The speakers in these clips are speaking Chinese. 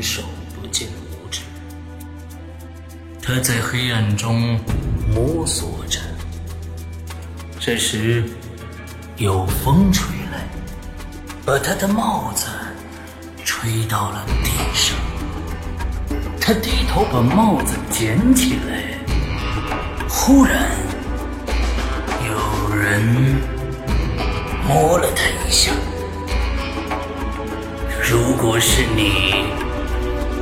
手不见五指，他在黑暗中摸索着。这时，有风吹来，把他的帽子吹到了地上。他低头把帽子捡起来，忽然有人摸了他一下。如果是你，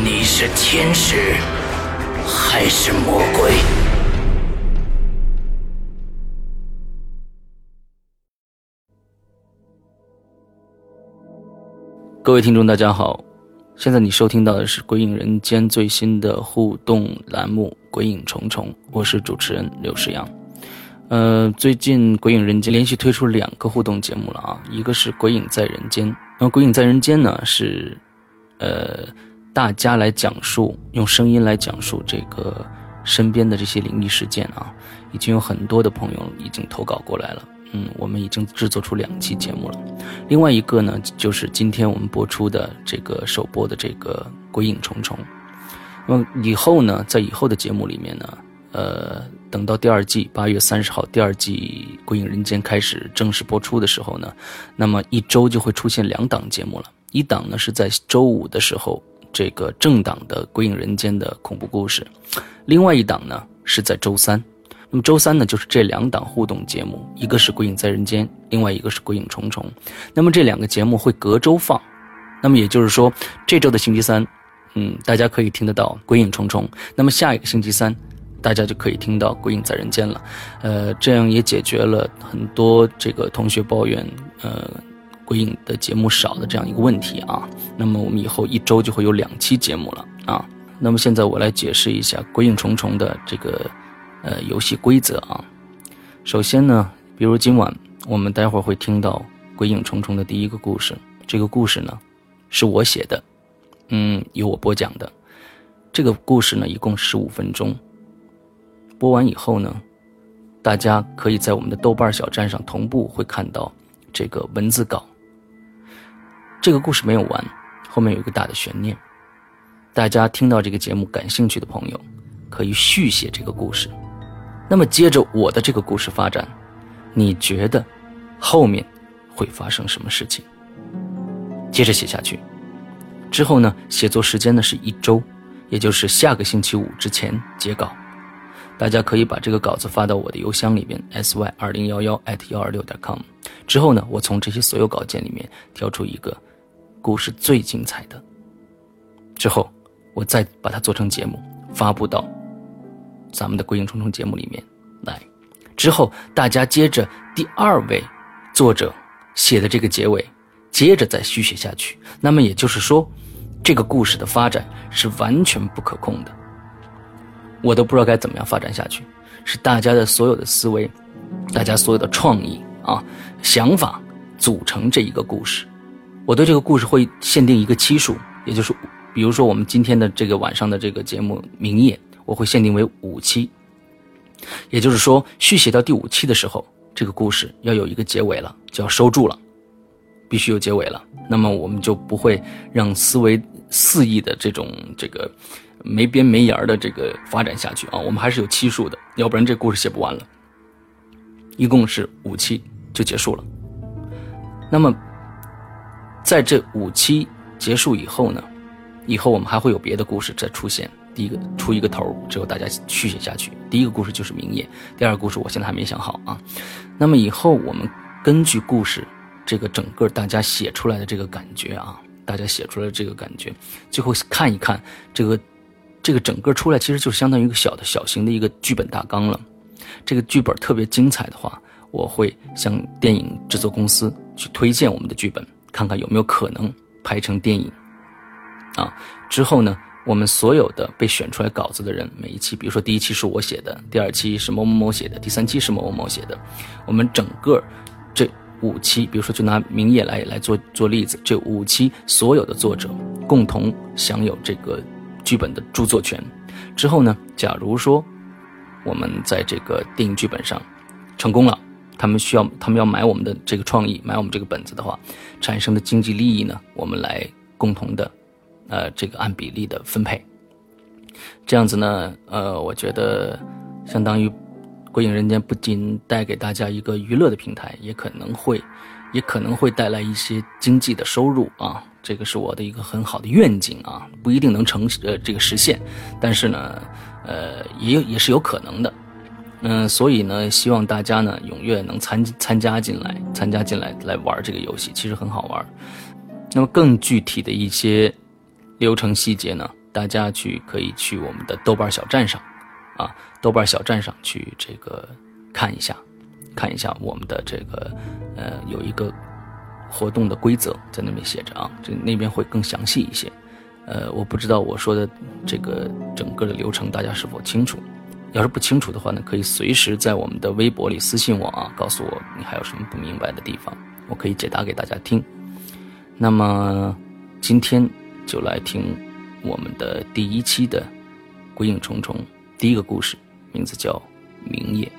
你是天使还是魔鬼？各位听众，大家好，现在你收听到的是《鬼影人间》最新的互动栏目《鬼影重重》，我是主持人刘世阳。呃，最近《鬼影人间》连续推出两个互动节目了啊，一个是《鬼影在人间》。那么《鬼影在人间》呢是，呃，大家来讲述，用声音来讲述这个身边的这些灵异事件啊，已经有很多的朋友已经投稿过来了。嗯，我们已经制作出两期节目了。另外一个呢，就是今天我们播出的这个首播的这个《鬼影重重》。那么以后呢，在以后的节目里面呢，呃，等到第二季八月三十号第二季《鬼影人间》开始正式播出的时候呢，那么一周就会出现两档节目了。一档呢是在周五的时候，这个政党的《鬼影人间》的恐怖故事；另外一档呢是在周三。那么周三呢就是这两档互动节目，一个是《鬼影在人间》，另外一个是《鬼影重重》。那么这两个节目会隔周放。那么也就是说，这周的星期三，嗯，大家可以听得到《鬼影重重》。那么下一个星期三。大家就可以听到《鬼影在人间》了，呃，这样也解决了很多这个同学抱怨，呃，鬼影的节目少的这样一个问题啊。那么我们以后一周就会有两期节目了啊。那么现在我来解释一下《鬼影重重》的这个呃游戏规则啊。首先呢，比如今晚我们待会儿会听到《鬼影重重》的第一个故事，这个故事呢是我写的，嗯，由我播讲的。这个故事呢一共十五分钟。播完以后呢，大家可以在我们的豆瓣小站上同步会看到这个文字稿。这个故事没有完，后面有一个大的悬念。大家听到这个节目感兴趣的朋友，可以续写这个故事。那么接着我的这个故事发展，你觉得后面会发生什么事情？接着写下去。之后呢，写作时间呢是一周，也就是下个星期五之前截稿。大家可以把这个稿子发到我的邮箱里边 s y 二零幺幺 at 幺二六点 com。之后呢，我从这些所有稿件里面挑出一个故事最精彩的，之后我再把它做成节目发布到咱们的《鬼影重重》节目里面来。之后大家接着第二位作者写的这个结尾，接着再续写下去。那么也就是说，这个故事的发展是完全不可控的。我都不知道该怎么样发展下去，是大家的所有的思维，大家所有的创意啊想法组成这一个故事。我对这个故事会限定一个期数，也就是比如说我们今天的这个晚上的这个节目《明夜》，我会限定为五期。也就是说，续写到第五期的时候，这个故事要有一个结尾了，就要收住了，必须有结尾了。那么我们就不会让思维肆意的这种这个没边没沿的这个发展下去啊。我们还是有期数的，要不然这故事写不完了。一共是五期就结束了。那么在这五期结束以后呢，以后我们还会有别的故事再出现。第一个出一个头之后，大家续写下去。第一个故事就是明夜，第二个故事我现在还没想好啊。那么以后我们根据故事这个整个大家写出来的这个感觉啊，大家写出来的这个感觉，最后看一看这个这个整个出来，其实就相当于一个小的小型的一个剧本大纲了。这个剧本特别精彩的话，我会向电影制作公司去推荐我们的剧本，看看有没有可能拍成电影啊。之后呢？我们所有的被选出来稿子的人，每一期，比如说第一期是我写的，第二期是某某某写的，第三期是某某某写的，我们整个这五期，比如说就拿《明夜》来来做做例子，这五期所有的作者共同享有这个剧本的著作权。之后呢，假如说我们在这个电影剧本上成功了，他们需要他们要买我们的这个创意，买我们这个本子的话，产生的经济利益呢，我们来共同的。呃，这个按比例的分配，这样子呢，呃，我觉得相当于《鬼影人间》不仅带给大家一个娱乐的平台，也可能会，也可能会带来一些经济的收入啊。这个是我的一个很好的愿景啊，不一定能成呃这个实现，但是呢，呃，也有也是有可能的。嗯，所以呢，希望大家呢踊跃能参参加进来，参加进来来玩这个游戏，其实很好玩。那么更具体的一些。流程细节呢？大家去可以去我们的豆瓣小站上，啊，豆瓣小站上去这个看一下，看一下我们的这个呃有一个活动的规则在那边写着啊，这那边会更详细一些。呃，我不知道我说的这个整个的流程大家是否清楚？要是不清楚的话呢，可以随时在我们的微博里私信我啊，告诉我你还有什么不明白的地方，我可以解答给大家听。那么今天。就来听我们的第一期的《鬼影重重》第一个故事，名字叫《明夜》。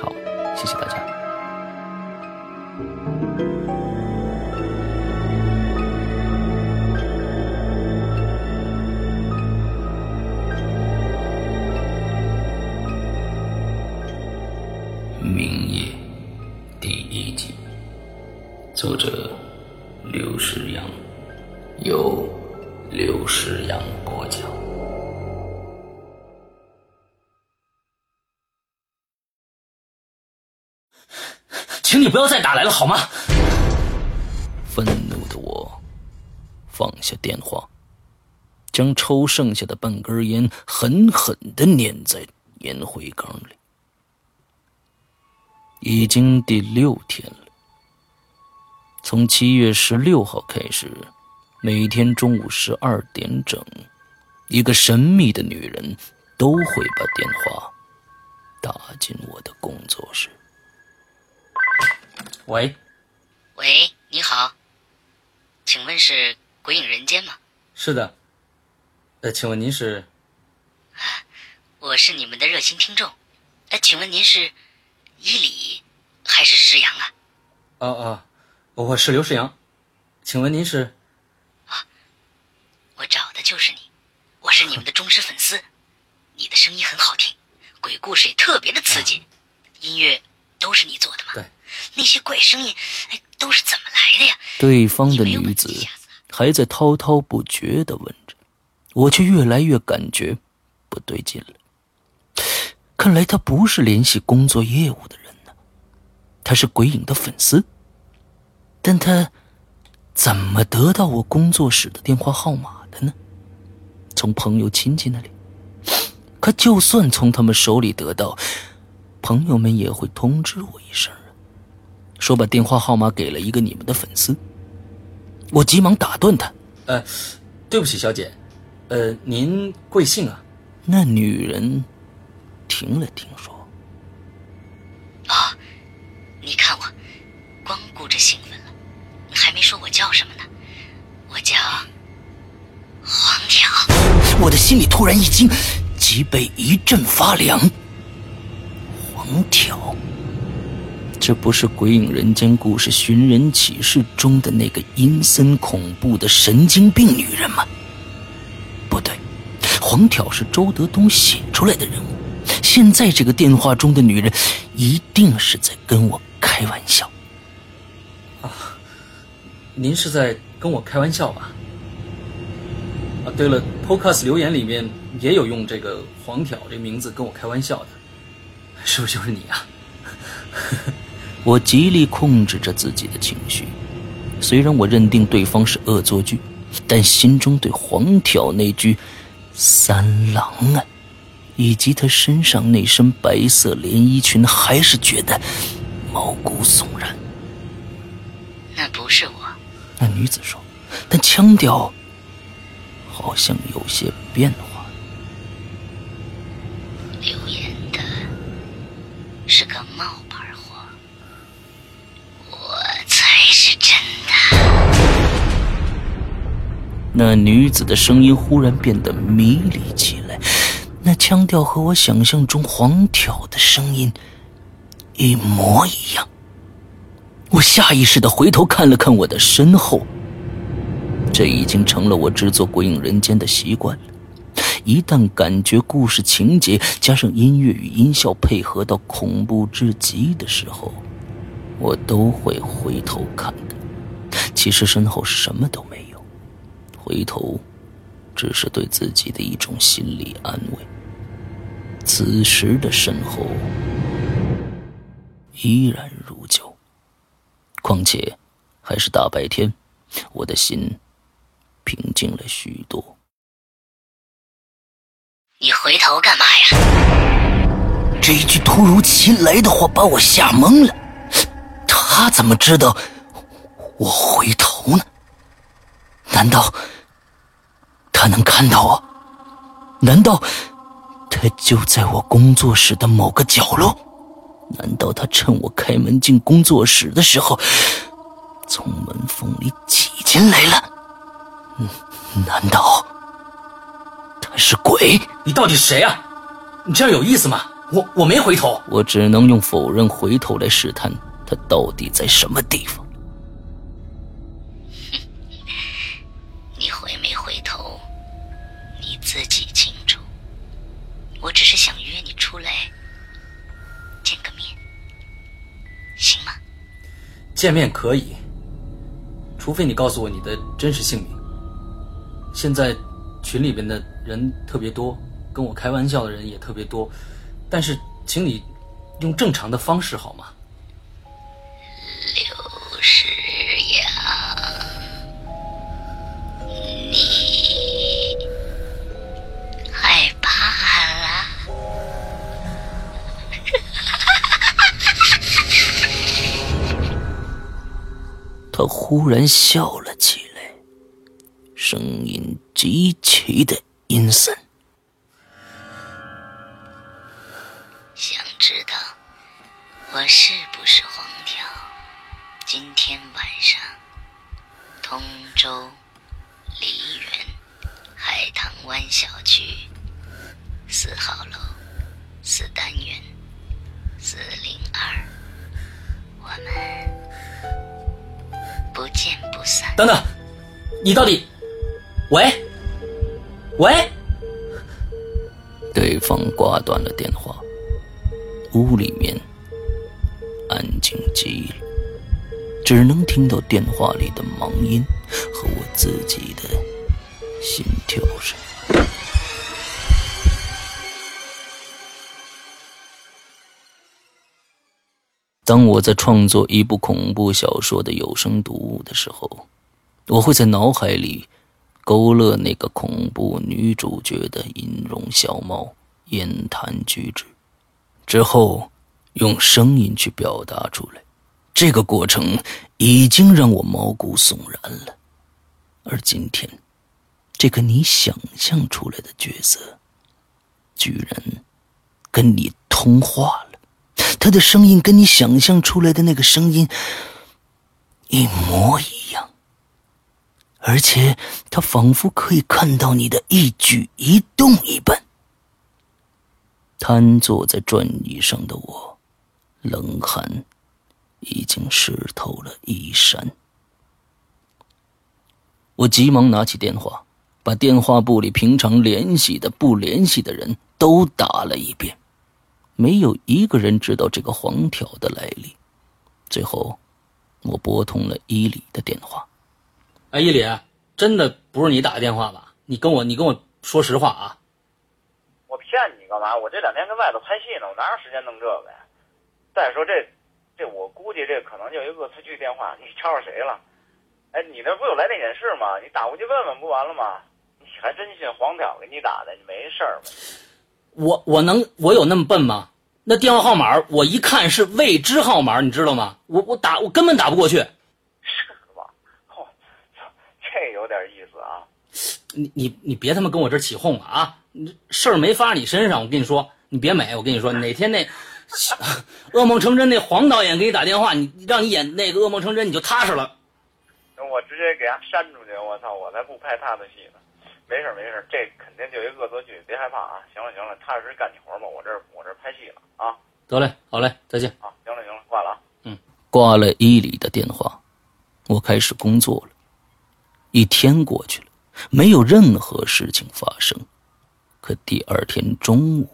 好，谢谢大家。不要再打来了，好吗？愤怒的我放下电话，将抽剩下的半根烟狠狠的粘在烟灰缸里。已经第六天了，从七月十六号开始。每天中午十二点整，一个神秘的女人都会把电话打进我的工作室。喂，喂，你好，请问是鬼影人间吗？是的。呃，请问您是？我是你们的热心听众。呃，请问您是伊里还是石阳啊？哦哦，我是刘石阳。请问您是？啊我找的就是你，我是你们的忠实粉丝，你的声音很好听，鬼故事也特别的刺激，音乐都是你些怪声音，哎，都是怎么来的呀？对方的女子还在滔滔不绝地问着，我却越来越感觉不对劲了。看来他不是联系工作业务的人呢，他是鬼影的粉丝，但他怎么得到我工作室的电话号码的？呢？从朋友亲戚那里，可就算从他们手里得到，朋友们也会通知我一声说把电话号码给了一个你们的粉丝。我急忙打断他：“呃，对不起，小姐，呃，您贵姓啊？”那女人停了停，说：“哦，你看我，光顾着兴奋了，还没说我叫什么呢？我叫……”黄条，我的心里突然一惊，脊背一阵发凉。黄条，这不是《鬼影人间》故事寻人启事中的那个阴森恐怖的神经病女人吗？不对，黄挑是周德东写出来的人物。现在这个电话中的女人，一定是在跟我开玩笑。啊，您是在跟我开玩笑吧？啊，对了，Podcast 留言里面也有用这个“黄挑”这名字跟我开玩笑的，是不是就是你啊？我极力控制着自己的情绪，虽然我认定对方是恶作剧，但心中对黄挑那句“三郎啊”，以及他身上那身白色连衣裙，还是觉得毛骨悚然。那不是我，那女子说，但腔调。好像有些变化。那女子的声音忽然变得迷离起来，那腔调和我想象中黄挑的声音一模一样。我下意识的回头看了看我的身后。这已经成了我制作《鬼影人间》的习惯了。一旦感觉故事情节加上音乐与音效配合到恐怖至极的时候，我都会回头看看。其实身后什么都没有，回头只是对自己的一种心理安慰。此时的身后依然如旧，况且还是大白天，我的心。平静了许多。你回头干嘛呀？这一句突如其来的话把我吓懵了。他怎么知道我回头呢？难道他能看到我？难道他就在我工作室的某个角落？难道他趁我开门进工作室的时候，从门缝里挤进来了？难道他是鬼？你到底是谁啊？你这样有意思吗？我我没回头，我只能用否认回头来试探他到底在什么地方。我只是想约你出来见个面，行吗？见面可以，除非你告诉我你的真实姓名。现在群里边的人特别多，跟我开玩笑的人也特别多，但是请你用正常的方式好吗？他忽然笑了起来。声音极其的阴森。想知道我是不是黄条？今天晚上，通州梨园海棠湾小区四号楼四单元四零二，我们不见不散。等等，你到底？喂，喂，对方挂断了电话，屋里面安静极了，只能听到电话里的忙音和我自己的心跳声。当我在创作一部恐怖小说的有声读物的时候，我会在脑海里。勾勒那个恐怖女主角的音容笑貌、言谈举止，之后用声音去表达出来。这个过程已经让我毛骨悚然了。而今天，这个你想象出来的角色，居然跟你通话了。他的声音跟你想象出来的那个声音一模一样。而且他仿佛可以看到你的一举一动一般。瘫坐在转椅上的我，冷汗已经湿透了衣衫。我急忙拿起电话，把电话簿里平常联系的、不联系的人都打了一遍，没有一个人知道这个黄条的来历。最后，我拨通了伊里的电话。哎，伊里，真的不是你打的电话吧？你跟我，你跟我说实话啊！我骗你干嘛？我这两天跟外头拍戏呢，我哪有时间弄这个呀？再说这，这我估计这可能就一恶作剧电话，你吵吵谁了？哎，你那不有来电显示吗？你打过去问问不完了吗？你还真信黄条给你打的？你没事儿吧？我我能我有那么笨吗？那电话号码我一看是未知号码，你知道吗？我我打我根本打不过去。是吧？哦，这有点意思啊。你你你别他妈跟我这起哄了啊！你事儿没发你身上，我跟你说，你别美。我跟你说，哪天那噩梦成真那黄导演给你打电话，你让你演那个噩梦成真，你就踏实了。我直接给他删出去，我操！我才不拍他的戏呢。没事没事，这肯定就一恶作剧，别害怕啊！行了行了，踏实干你活吧，我这我这拍戏了啊！得嘞，好嘞，再见啊！行了行了，挂了啊！嗯，挂了伊里的电话，我开始工作了。一天过去了，没有任何事情发生。可第二天中午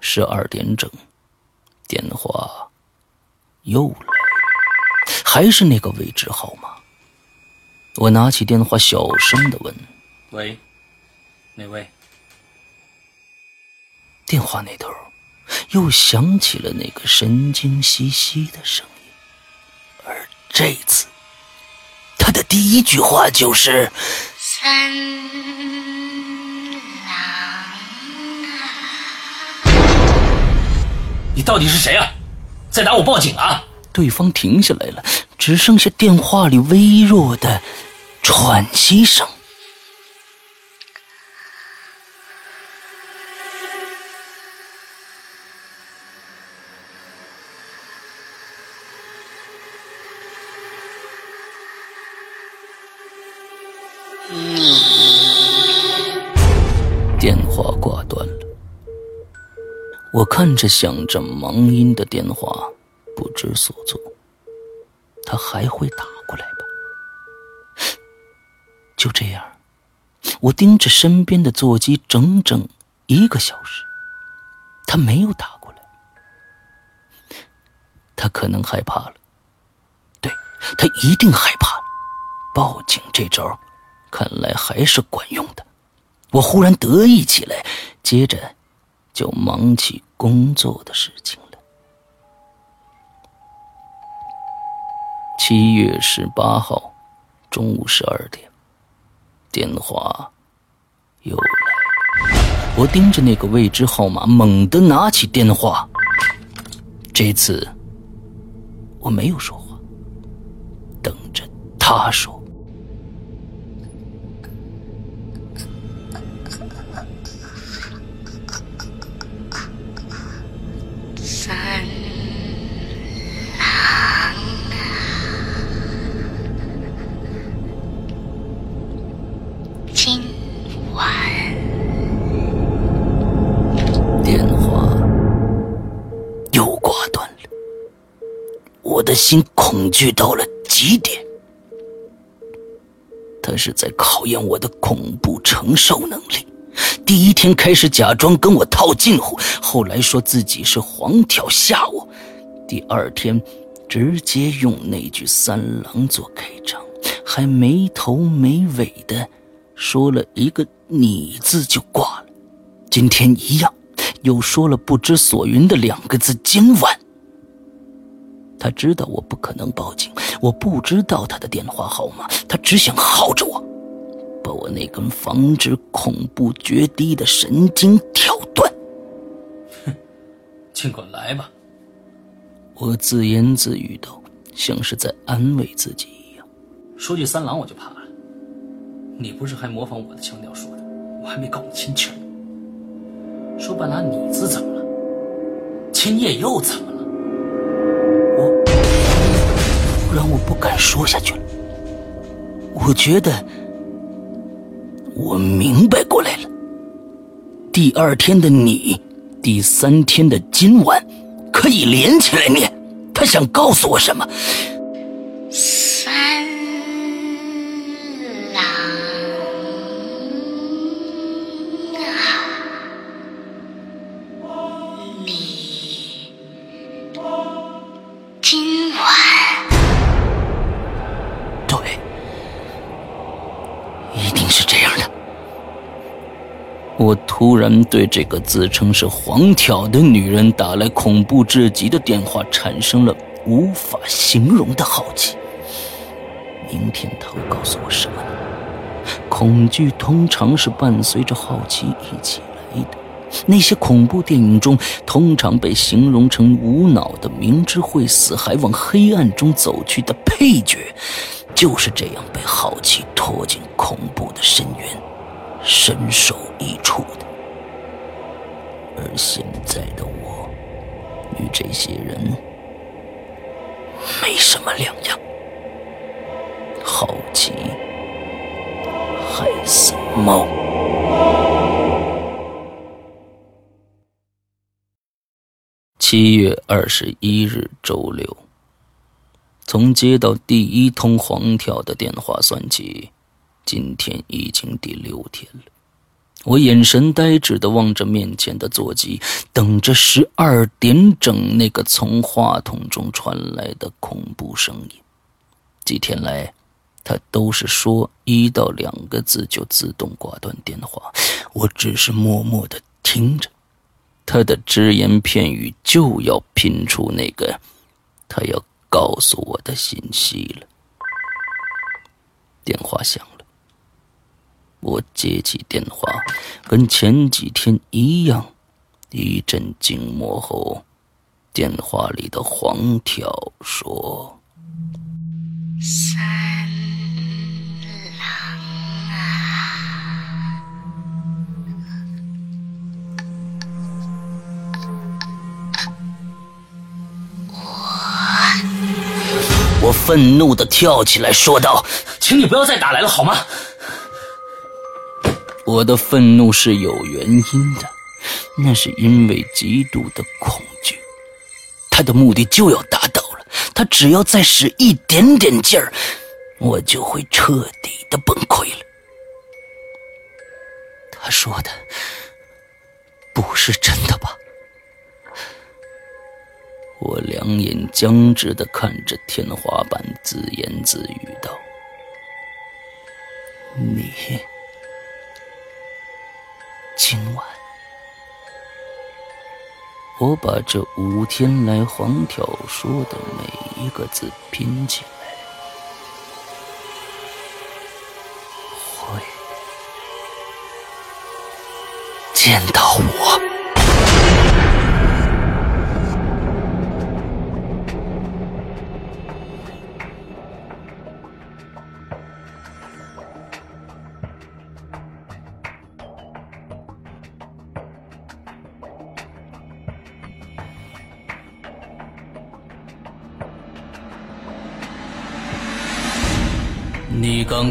十二点整，电话又来了，还是那个未知号码。我拿起电话，小声的问：“喂，哪位？”电话那头又响起了那个神经兮兮的声音，而这次，他的第一句话就是：“三郎啊，你到底是谁啊？再打我报警啊！”对方停下来了，只剩下电话里微弱的喘息声。我看着响着忙音的电话，不知所措。他还会打过来吧？就这样，我盯着身边的座机整整一个小时，他没有打过来。他可能害怕了，对他一定害怕了。报警这招，看来还是管用的。我忽然得意起来，接着就忙起工作的事情了。七月十八号中午十二点，电话又来。我盯着那个未知号码，猛地拿起电话。这次我没有说话，等着他说。心恐惧到了极点。他是在考验我的恐怖承受能力。第一天开始假装跟我套近乎，后来说自己是黄条吓我，第二天直接用那句“三郎”做开场，还没头没尾的说了一个“你”字就挂了。今天一样，又说了不知所云的两个字“今晚”。他知道我不可能报警，我不知道他的电话号码，他只想耗着我。把我那根防止恐怖决堤的神经挑断。哼尽管来吧，我自言自语道，像是在安慰自己一样。说句三郎我就怕了。你不是还模仿我的腔调说的？我还没告你亲情呢。说半拉你字怎么了？今夜又怎么了？让我不敢说下去了。我觉得我明白过来了。第二天的你，第三天的今晚，可以连起来念。他想告诉我什么？三我突然对这个自称是黄挑的女人打来恐怖至极的电话产生了无法形容的好奇。明天她会告诉我什么呢？恐惧通常是伴随着好奇一起来的。那些恐怖电影中通常被形容成无脑的、明知会死还往黑暗中走去的配角，就是这样被好奇拖进恐怖的深渊，身首异处的。而现在的我，与这些人没什么两样。好奇，害死猫。七月二十一日，周六。从接到第一通黄条的电话算起，今天已经第六天了。我眼神呆滞的望着面前的座机，等着十二点整那个从话筒中传来的恐怖声音。几天来，他都是说一到两个字就自动挂断电话，我只是默默的听着。他的只言片语就要拼出那个他要告诉我的信息了。电话响了，我接起电话，跟前几天一样，一阵静默后，电话里的黄条说：“三郎啊，我愤怒的跳起来说道。请你不要再打来了好吗？我的愤怒是有原因的，那是因为极度的恐惧。他的目的就要达到了，他只要再使一点点劲儿，我就会彻底的崩溃了。他说的不是真的吧？我两眼僵直的看着天花板，自言自语道。你今晚，我把这五天来黄条说的每一个字拼起来，会见到我。